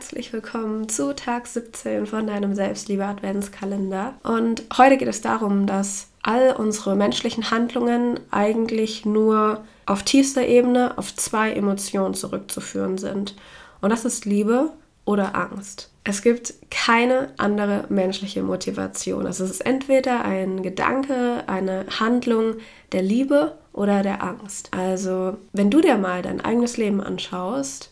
Herzlich willkommen zu Tag 17 von deinem Selbstliebe Adventskalender. Und heute geht es darum, dass all unsere menschlichen Handlungen eigentlich nur auf tiefster Ebene auf zwei Emotionen zurückzuführen sind. Und das ist Liebe oder Angst. Es gibt keine andere menschliche Motivation. Also es ist entweder ein Gedanke, eine Handlung der Liebe oder der Angst. Also wenn du dir mal dein eigenes Leben anschaust,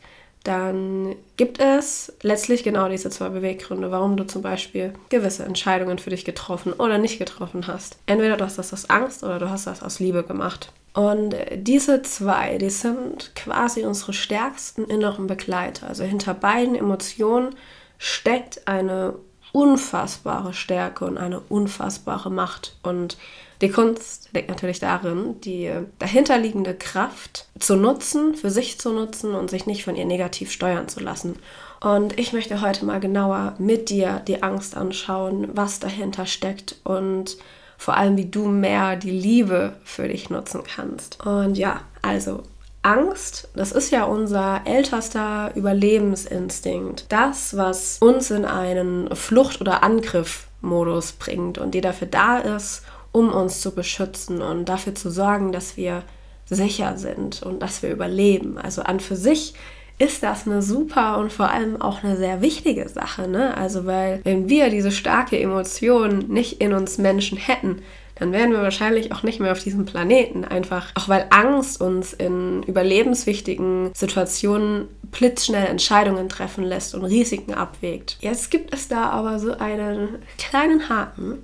dann gibt es letztlich genau diese zwei Beweggründe, warum du zum Beispiel gewisse Entscheidungen für dich getroffen oder nicht getroffen hast. Entweder du hast das aus Angst oder du hast das aus Liebe gemacht. Und diese zwei, die sind quasi unsere stärksten inneren Begleiter. Also hinter beiden Emotionen steckt eine unfassbare Stärke und eine unfassbare Macht. Und die Kunst liegt natürlich darin, die dahinterliegende Kraft zu nutzen, für sich zu nutzen und sich nicht von ihr negativ steuern zu lassen. Und ich möchte heute mal genauer mit dir die Angst anschauen, was dahinter steckt und vor allem, wie du mehr die Liebe für dich nutzen kannst. Und ja, also Angst, das ist ja unser ältester Überlebensinstinkt. Das, was uns in einen Flucht- oder Angriffmodus bringt und die dafür da ist, um uns zu beschützen und dafür zu sorgen, dass wir sicher sind und dass wir überleben. Also an für sich ist das eine super und vor allem auch eine sehr wichtige Sache. Ne? Also weil wenn wir diese starke Emotion nicht in uns Menschen hätten, dann wären wir wahrscheinlich auch nicht mehr auf diesem Planeten. Einfach auch weil Angst uns in überlebenswichtigen Situationen blitzschnell Entscheidungen treffen lässt und Risiken abwägt. Jetzt gibt es da aber so einen kleinen Haken.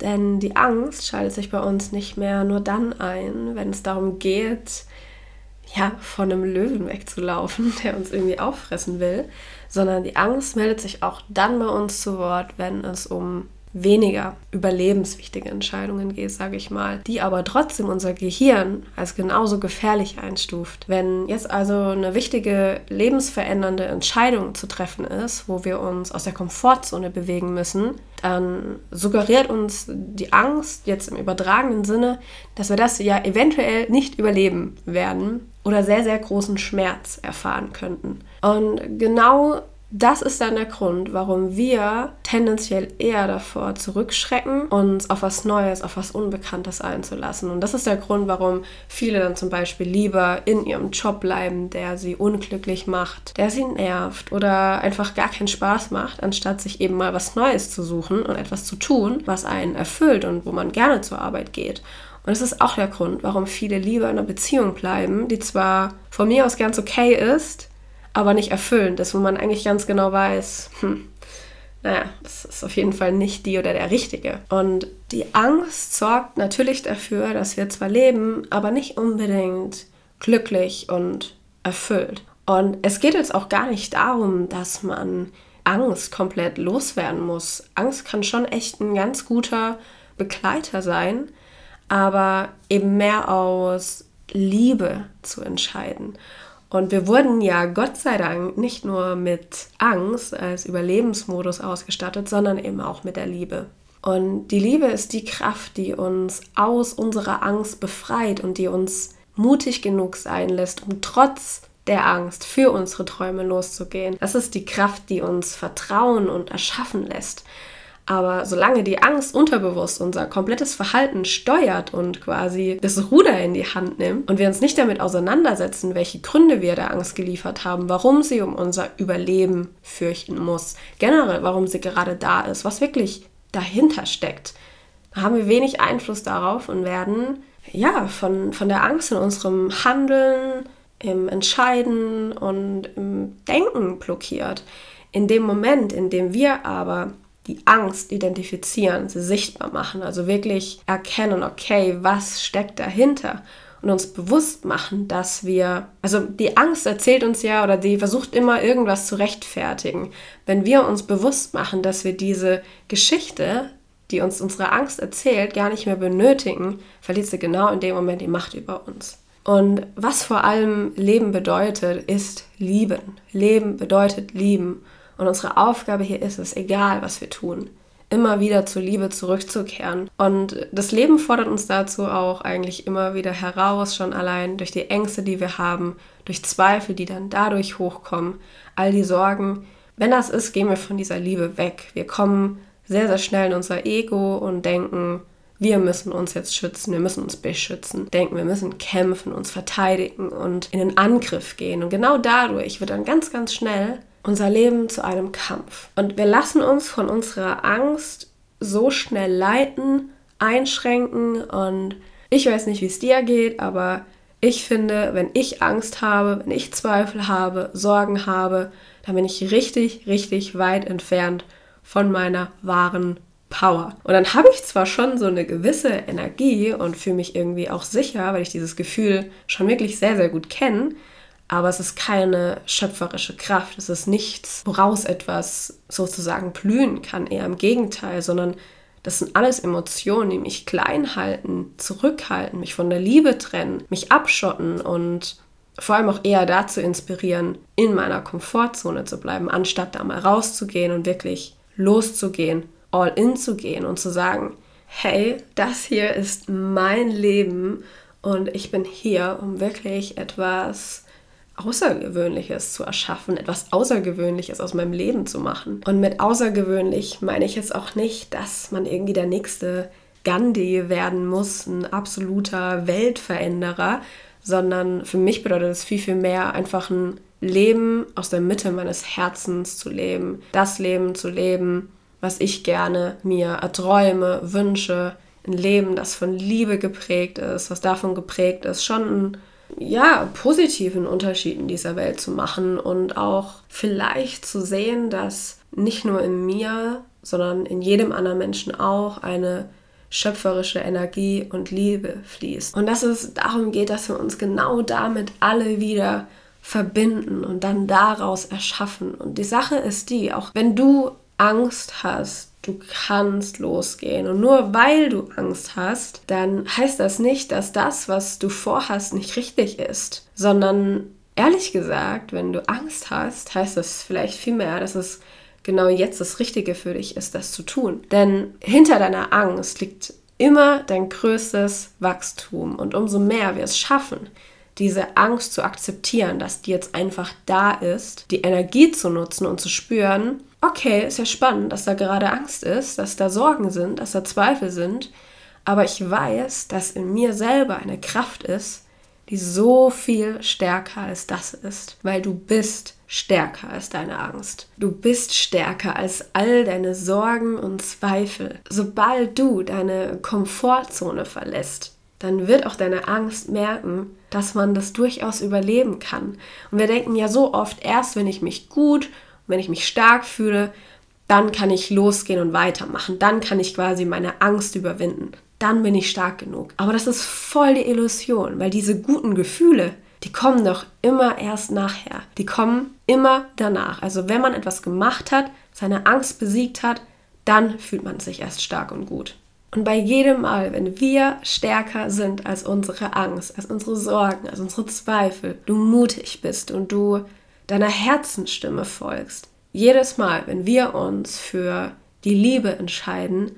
Denn die Angst schaltet sich bei uns nicht mehr nur dann ein, wenn es darum geht, ja, von einem Löwen wegzulaufen, der uns irgendwie auffressen will, sondern die Angst meldet sich auch dann bei uns zu Wort, wenn es um weniger überlebenswichtige Entscheidungen geht, sage ich mal, die aber trotzdem unser Gehirn als genauso gefährlich einstuft. Wenn jetzt also eine wichtige lebensverändernde Entscheidung zu treffen ist, wo wir uns aus der Komfortzone bewegen müssen, dann suggeriert uns die Angst jetzt im übertragenen Sinne, dass wir das ja eventuell nicht überleben werden oder sehr, sehr großen Schmerz erfahren könnten. Und genau das ist dann der Grund, warum wir tendenziell eher davor zurückschrecken, uns auf was Neues, auf was Unbekanntes einzulassen. Und das ist der Grund, warum viele dann zum Beispiel lieber in ihrem Job bleiben, der sie unglücklich macht, der sie nervt oder einfach gar keinen Spaß macht, anstatt sich eben mal was Neues zu suchen und etwas zu tun, was einen erfüllt und wo man gerne zur Arbeit geht. Und das ist auch der Grund, warum viele lieber in einer Beziehung bleiben, die zwar von mir aus ganz okay ist, aber nicht erfüllend ist, wo man eigentlich ganz genau weiß, hm, naja, das ist auf jeden Fall nicht die oder der Richtige. Und die Angst sorgt natürlich dafür, dass wir zwar leben, aber nicht unbedingt glücklich und erfüllt. Und es geht jetzt auch gar nicht darum, dass man Angst komplett loswerden muss. Angst kann schon echt ein ganz guter Begleiter sein, aber eben mehr aus Liebe zu entscheiden. Und wir wurden ja Gott sei Dank nicht nur mit Angst als Überlebensmodus ausgestattet, sondern eben auch mit der Liebe. Und die Liebe ist die Kraft, die uns aus unserer Angst befreit und die uns mutig genug sein lässt, um trotz der Angst für unsere Träume loszugehen. Das ist die Kraft, die uns vertrauen und erschaffen lässt. Aber solange die Angst unterbewusst unser komplettes Verhalten steuert und quasi das Ruder in die Hand nimmt und wir uns nicht damit auseinandersetzen, welche Gründe wir der Angst geliefert haben, warum sie um unser Überleben fürchten muss, generell warum sie gerade da ist, was wirklich dahinter steckt, haben wir wenig Einfluss darauf und werden ja von, von der Angst in unserem Handeln, im Entscheiden und im Denken blockiert. In dem Moment, in dem wir aber die Angst identifizieren, sie sichtbar machen, also wirklich erkennen, okay, was steckt dahinter und uns bewusst machen, dass wir, also die Angst erzählt uns ja oder die versucht immer irgendwas zu rechtfertigen. Wenn wir uns bewusst machen, dass wir diese Geschichte, die uns unsere Angst erzählt, gar nicht mehr benötigen, verliert sie genau in dem Moment die Macht über uns. Und was vor allem Leben bedeutet, ist lieben. Leben bedeutet lieben. Und unsere Aufgabe hier ist es, egal was wir tun, immer wieder zur Liebe zurückzukehren. Und das Leben fordert uns dazu auch eigentlich immer wieder heraus, schon allein durch die Ängste, die wir haben, durch Zweifel, die dann dadurch hochkommen, all die Sorgen. Wenn das ist, gehen wir von dieser Liebe weg. Wir kommen sehr, sehr schnell in unser Ego und denken, wir müssen uns jetzt schützen, wir müssen uns beschützen, denken, wir müssen kämpfen, uns verteidigen und in den Angriff gehen. Und genau dadurch wird dann ganz, ganz schnell unser Leben zu einem Kampf. Und wir lassen uns von unserer Angst so schnell leiten, einschränken und ich weiß nicht, wie es dir geht, aber ich finde, wenn ich Angst habe, wenn ich Zweifel habe, Sorgen habe, dann bin ich richtig, richtig weit entfernt von meiner wahren Power. Und dann habe ich zwar schon so eine gewisse Energie und fühle mich irgendwie auch sicher, weil ich dieses Gefühl schon wirklich sehr, sehr gut kenne, aber es ist keine schöpferische Kraft. Es ist nichts, woraus etwas sozusagen blühen kann. Eher im Gegenteil, sondern das sind alles Emotionen, die mich klein halten, zurückhalten, mich von der Liebe trennen, mich abschotten und vor allem auch eher dazu inspirieren, in meiner Komfortzone zu bleiben, anstatt da mal rauszugehen und wirklich loszugehen, all in zu gehen und zu sagen, hey, das hier ist mein Leben und ich bin hier, um wirklich etwas Außergewöhnliches zu erschaffen, etwas Außergewöhnliches aus meinem Leben zu machen. Und mit außergewöhnlich meine ich jetzt auch nicht, dass man irgendwie der nächste Gandhi werden muss, ein absoluter Weltveränderer, sondern für mich bedeutet es viel, viel mehr einfach ein Leben aus der Mitte meines Herzens zu leben, das Leben zu leben, was ich gerne mir erträume, wünsche, ein Leben, das von Liebe geprägt ist, was davon geprägt ist, schon ein ja, positiven Unterschied in dieser Welt zu machen und auch vielleicht zu sehen, dass nicht nur in mir, sondern in jedem anderen Menschen auch eine schöpferische Energie und Liebe fließt. Und dass es darum geht, dass wir uns genau damit alle wieder verbinden und dann daraus erschaffen. Und die Sache ist die, auch wenn du Angst hast, Du kannst losgehen. Und nur weil du Angst hast, dann heißt das nicht, dass das, was du vorhast, nicht richtig ist, sondern ehrlich gesagt, wenn du Angst hast, heißt das vielleicht vielmehr, dass es genau jetzt das Richtige für dich ist, das zu tun. Denn hinter deiner Angst liegt immer dein größtes Wachstum. Und umso mehr wir es schaffen, diese Angst zu akzeptieren, dass die jetzt einfach da ist, die Energie zu nutzen und zu spüren, okay, ist ja spannend, dass da gerade Angst ist, dass da Sorgen sind, dass da Zweifel sind, aber ich weiß, dass in mir selber eine Kraft ist, die so viel stärker als das ist, weil du bist stärker als deine Angst. Du bist stärker als all deine Sorgen und Zweifel. Sobald du deine Komfortzone verlässt, dann wird auch deine Angst merken, dass man das durchaus überleben kann. Und wir denken ja so oft, erst wenn ich mich gut wenn ich mich stark fühle, dann kann ich losgehen und weitermachen. Dann kann ich quasi meine Angst überwinden. Dann bin ich stark genug. Aber das ist voll die Illusion, weil diese guten Gefühle, die kommen doch immer erst nachher. Die kommen immer danach. Also wenn man etwas gemacht hat, seine Angst besiegt hat, dann fühlt man sich erst stark und gut. Und bei jedem Mal, wenn wir stärker sind als unsere Angst, als unsere Sorgen, als unsere Zweifel, du mutig bist und du deiner Herzensstimme folgst. Jedes Mal, wenn wir uns für die Liebe entscheiden,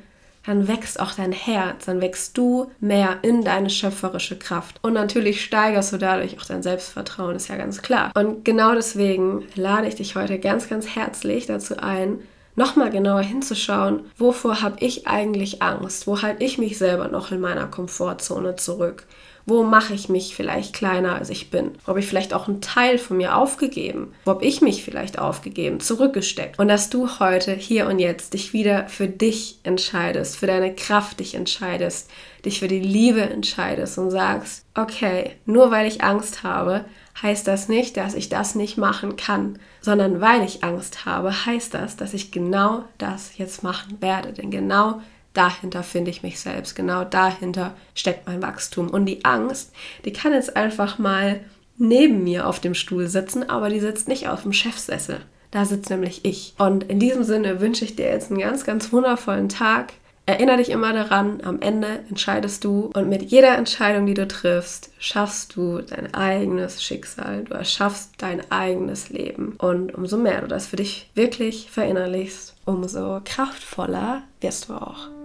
dann wächst auch dein Herz, dann wächst du mehr in deine schöpferische Kraft. Und natürlich steigerst du dadurch auch dein Selbstvertrauen, ist ja ganz klar. Und genau deswegen lade ich dich heute ganz, ganz herzlich dazu ein, nochmal genauer hinzuschauen, wovor habe ich eigentlich Angst? Wo halte ich mich selber noch in meiner Komfortzone zurück? Wo mache ich mich vielleicht kleiner, als ich bin? Wo habe ich vielleicht auch einen Teil von mir aufgegeben? Wo habe ich mich vielleicht aufgegeben, zurückgesteckt? Und dass du heute, hier und jetzt, dich wieder für dich entscheidest, für deine Kraft dich entscheidest, dich für die Liebe entscheidest und sagst, okay, nur weil ich Angst habe, heißt das nicht, dass ich das nicht machen kann, sondern weil ich Angst habe, heißt das, dass ich genau das jetzt machen werde. Denn genau dahinter finde ich mich selbst, genau dahinter steckt mein Wachstum. Und die Angst, die kann jetzt einfach mal neben mir auf dem Stuhl sitzen, aber die sitzt nicht auf dem Chefsessel. Da sitzt nämlich ich. Und in diesem Sinne wünsche ich dir jetzt einen ganz, ganz wundervollen Tag. Erinnere dich immer daran, am Ende entscheidest du und mit jeder Entscheidung, die du triffst, schaffst du dein eigenes Schicksal, du erschaffst dein eigenes Leben. Und umso mehr du das für dich wirklich verinnerlichst, umso kraftvoller wirst du auch.